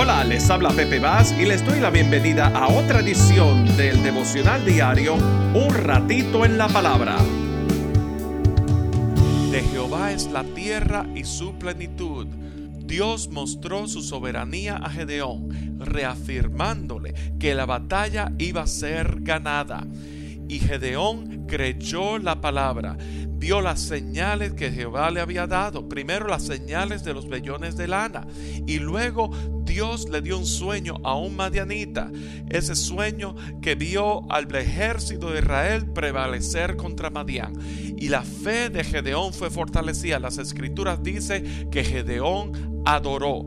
Hola, les habla Pepe Vaz y les doy la bienvenida a otra edición del devocional diario Un ratito en la palabra. De Jehová es la tierra y su plenitud. Dios mostró su soberanía a Gedeón, reafirmándole que la batalla iba a ser ganada. Y Gedeón creyó la palabra, vio las señales que Jehová le había dado. Primero las señales de los vellones de lana y luego Dios le dio un sueño a un madianita. Ese sueño que vio al ejército de Israel prevalecer contra Madián. Y la fe de Gedeón fue fortalecida. Las escrituras dicen que Gedeón adoró.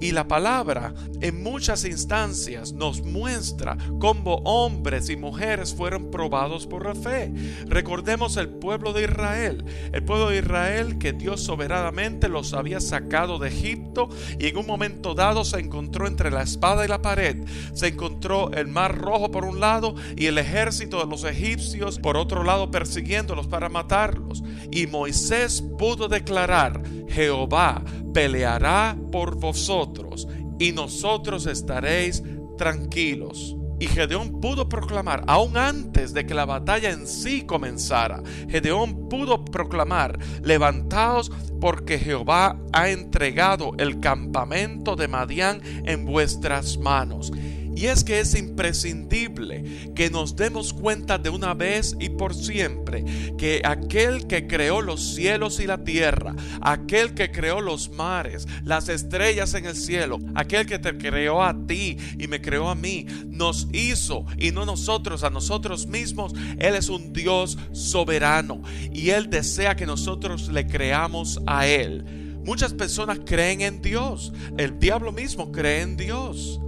Y la palabra en muchas instancias nos muestra cómo hombres y mujeres fueron probados por la fe. Recordemos el pueblo de Israel, el pueblo de Israel que Dios soberanamente los había sacado de Egipto y en un momento dado se encontró entre la espada y la pared. Se encontró el mar rojo por un lado y el ejército de los egipcios por otro lado persiguiéndolos para matarlos. Y Moisés pudo declarar, Jehová peleará por vosotros y nosotros estaréis tranquilos. Y Gedeón pudo proclamar, aún antes de que la batalla en sí comenzara, Gedeón pudo proclamar, levantaos porque Jehová ha entregado el campamento de Madián en vuestras manos. Y es que es imprescindible que nos demos cuenta de una vez y por siempre que aquel que creó los cielos y la tierra, aquel que creó los mares, las estrellas en el cielo, aquel que te creó a ti y me creó a mí, nos hizo y no nosotros a nosotros mismos. Él es un Dios soberano y Él desea que nosotros le creamos a Él. Muchas personas creen en Dios. El diablo mismo cree en Dios.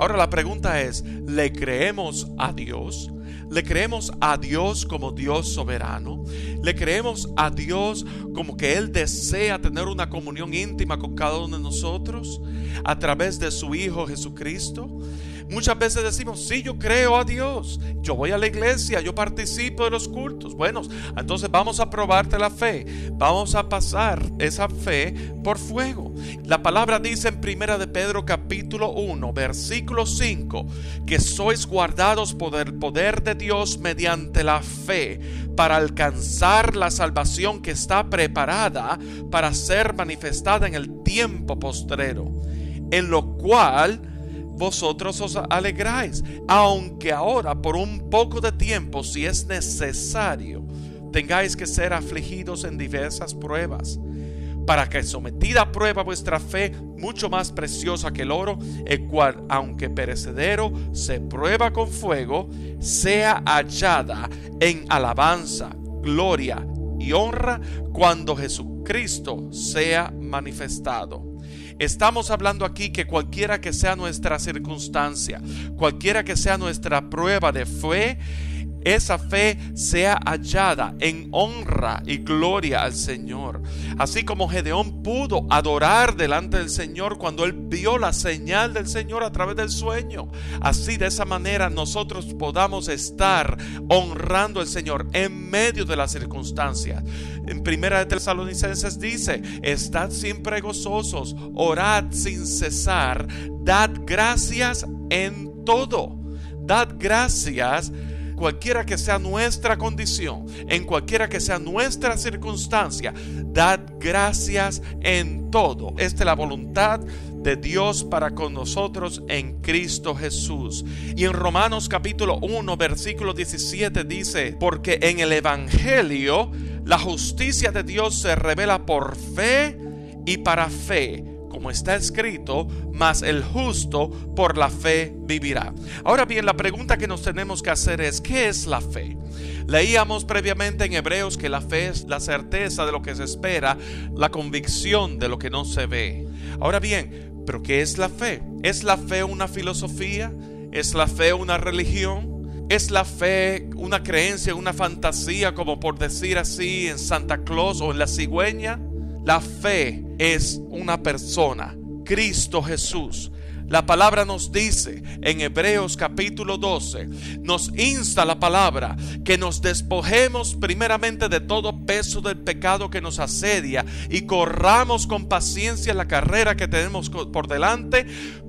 Ahora la pregunta es, ¿le creemos a Dios? ¿Le creemos a Dios como Dios soberano? ¿Le creemos a Dios como que Él desea tener una comunión íntima con cada uno de nosotros a través de su Hijo Jesucristo? Muchas veces decimos, sí, yo creo a Dios, yo voy a la iglesia, yo participo de los cultos. Bueno, entonces vamos a probarte la fe, vamos a pasar esa fe por fuego. La palabra dice en Primera de Pedro capítulo 1, versículo 5, que sois guardados por el poder de Dios mediante la fe para alcanzar la salvación que está preparada para ser manifestada en el tiempo postrero, en lo cual vosotros os alegráis, aunque ahora por un poco de tiempo, si es necesario, tengáis que ser afligidos en diversas pruebas, para que sometida a prueba vuestra fe, mucho más preciosa que el oro, el cual, aunque perecedero, se prueba con fuego, sea hallada en alabanza, gloria y honra cuando Jesucristo sea manifestado. Estamos hablando aquí que cualquiera que sea nuestra circunstancia, cualquiera que sea nuestra prueba de fe, esa fe sea hallada en honra y gloria al Señor. Así como Gedeón pudo adorar delante del Señor cuando él vio la señal del Señor a través del sueño. Así de esa manera nosotros podamos estar honrando al Señor en medio de las circunstancias. En primera de Tesalonicenses dice, estad siempre gozosos, orad sin cesar, dad gracias en todo. Dad gracias cualquiera que sea nuestra condición, en cualquiera que sea nuestra circunstancia, dad gracias en todo. Esta es la voluntad de Dios para con nosotros en Cristo Jesús. Y en Romanos capítulo 1 versículo 17 dice, porque en el Evangelio la justicia de Dios se revela por fe y para fe como está escrito, mas el justo por la fe vivirá. Ahora bien, la pregunta que nos tenemos que hacer es, ¿qué es la fe? Leíamos previamente en Hebreos que la fe es la certeza de lo que se espera, la convicción de lo que no se ve. Ahora bien, ¿pero qué es la fe? ¿Es la fe una filosofía? ¿Es la fe una religión? ¿Es la fe una creencia, una fantasía, como por decir así, en Santa Claus o en la cigüeña? La fe es una persona Cristo Jesús. La palabra nos dice en Hebreos capítulo 12, nos insta la palabra que nos despojemos primeramente de todo peso del pecado que nos asedia y corramos con paciencia la carrera que tenemos por delante,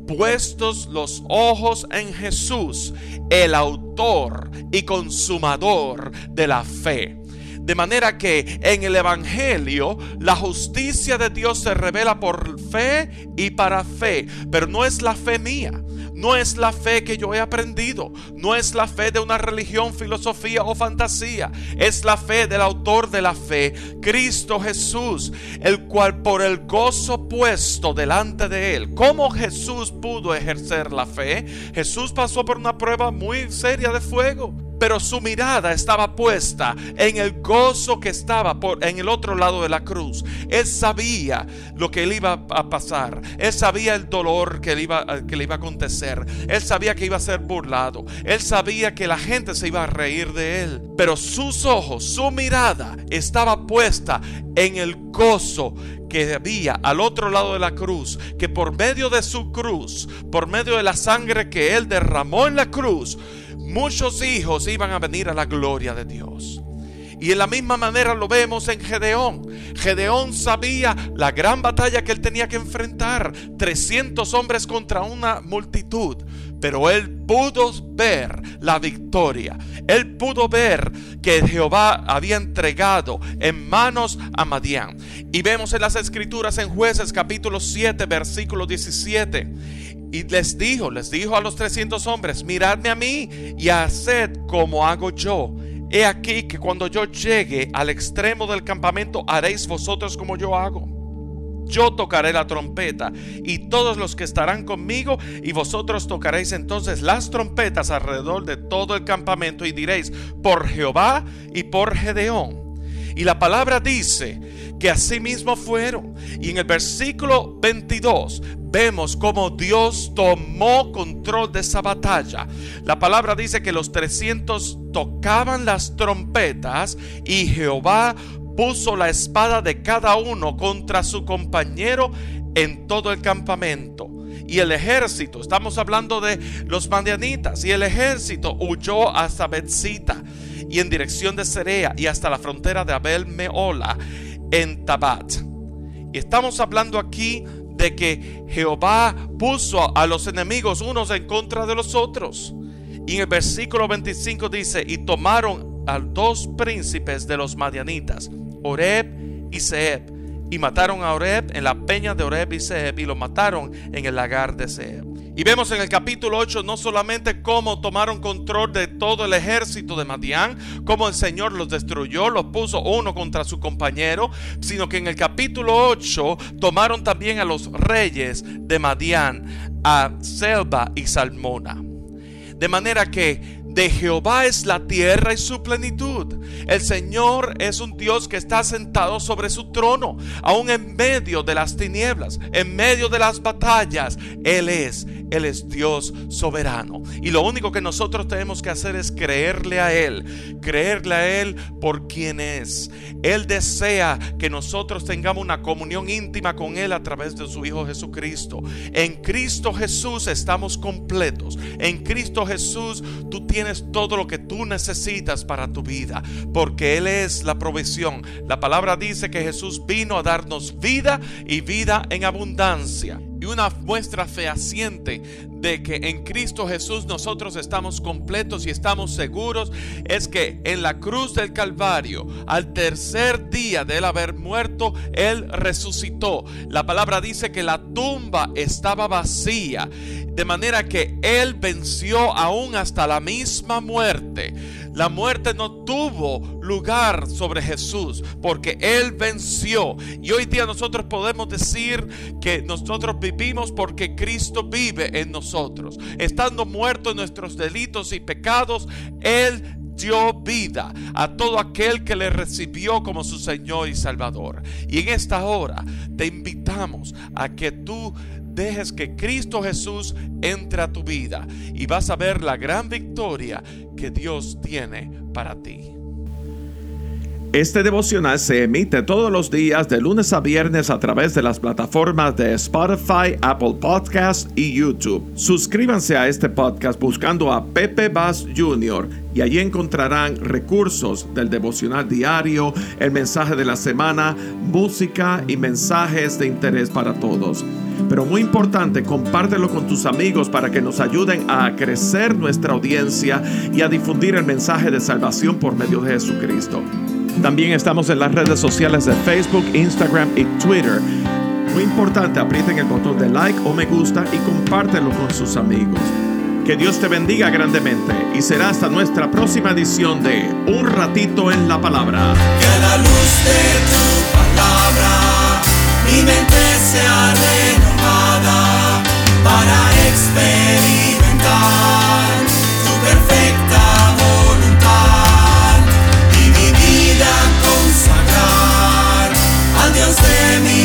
puestos los ojos en Jesús, el autor y consumador de la fe de manera que en el Evangelio la justicia de Dios se revela por fe y para fe, pero no es la fe mía. No es la fe que yo he aprendido, no es la fe de una religión, filosofía o fantasía, es la fe del autor de la fe, Cristo Jesús, el cual por el gozo puesto delante de él, ¿cómo Jesús pudo ejercer la fe? Jesús pasó por una prueba muy seria de fuego pero su mirada estaba puesta en el gozo que estaba por, en el otro lado de la cruz. Él sabía lo que le iba a pasar, él sabía el dolor que le, iba, que le iba a acontecer, él sabía que iba a ser burlado, él sabía que la gente se iba a reír de él, pero sus ojos, su mirada estaba puesta en el gozo que había al otro lado de la cruz, que por medio de su cruz, por medio de la sangre que él derramó en la cruz, muchos hijos iban a venir a la gloria de Dios. Y en la misma manera lo vemos en Gedeón. Gedeón sabía la gran batalla que él tenía que enfrentar. 300 hombres contra una multitud. Pero él pudo ver la victoria. Él pudo ver que Jehová había entregado en manos a Madián. Y vemos en las escrituras en jueces capítulo 7 versículo 17 y les dijo, les dijo a los 300 hombres, miradme a mí y haced como hago yo. He aquí que cuando yo llegue al extremo del campamento haréis vosotros como yo hago. Yo tocaré la trompeta y todos los que estarán conmigo y vosotros tocaréis entonces las trompetas alrededor de todo el campamento y diréis, por Jehová y por Gedeón. Y la palabra dice que así mismo fueron. Y en el versículo 22 vemos cómo Dios tomó control de esa batalla. La palabra dice que los 300 tocaban las trompetas y Jehová puso la espada de cada uno contra su compañero en todo el campamento. Y el ejército, estamos hablando de los mandianitas, y el ejército huyó hasta Betzita y en dirección de Cerea y hasta la frontera de Abel Meola en Tabat. Y estamos hablando aquí de que Jehová puso a los enemigos unos en contra de los otros. Y en el versículo 25 dice, y tomaron a dos príncipes de los madianitas, Oreb y Seb, y mataron a Oreb en la peña de Oreb y Seb, y lo mataron en el lagar de Seb. Y vemos en el capítulo 8 no solamente cómo tomaron control de todo el ejército de Madián, cómo el Señor los destruyó, los puso uno contra su compañero, sino que en el capítulo 8 tomaron también a los reyes de Madián, a Selva y Salmona. De manera que de Jehová es la tierra y su plenitud. El Señor es un Dios que está sentado sobre su trono, aún en medio de las tinieblas, en medio de las batallas. Él es, Él es Dios soberano. Y lo único que nosotros tenemos que hacer es creerle a Él, creerle a Él por quien es. Él desea que nosotros tengamos una comunión íntima con Él a través de su Hijo Jesucristo. En Cristo Jesús estamos completos. En Cristo Jesús tú tienes todo lo que tú necesitas para tu vida, porque Él es la provisión. La palabra dice que Jesús vino a darnos vida y vida en abundancia. Y una muestra fehaciente de que en Cristo Jesús nosotros estamos completos y estamos seguros es que en la cruz del Calvario, al tercer día de él haber muerto, Él resucitó. La palabra dice que la tumba estaba vacía, de manera que Él venció aún hasta la misma muerte. La muerte no tuvo lugar sobre Jesús porque Él venció. Y hoy día nosotros podemos decir que nosotros vivimos porque Cristo vive en nosotros. Estando muertos en nuestros delitos y pecados, Él dio vida a todo aquel que le recibió como su Señor y Salvador. Y en esta hora te invitamos a que tú dejes que Cristo Jesús entre a tu vida y vas a ver la gran victoria que Dios tiene para ti. Este devocional se emite todos los días de lunes a viernes a través de las plataformas de Spotify, Apple Podcast y YouTube. Suscríbanse a este podcast buscando a Pepe Bass Jr. y allí encontrarán recursos del devocional diario, el mensaje de la semana, música y mensajes de interés para todos. Pero muy importante, compártelo con tus amigos para que nos ayuden a crecer nuestra audiencia y a difundir el mensaje de salvación por medio de Jesucristo. También estamos en las redes sociales de Facebook, Instagram y Twitter. Muy importante, aprieten el botón de like o me gusta y compártelo con sus amigos. Que Dios te bendiga grandemente y será hasta nuestra próxima edición de Un ratito en la palabra. Que la luz de tu mi mente sea renovada para experimentar tu perfecta voluntad y mi vida consagrar al Dios de mi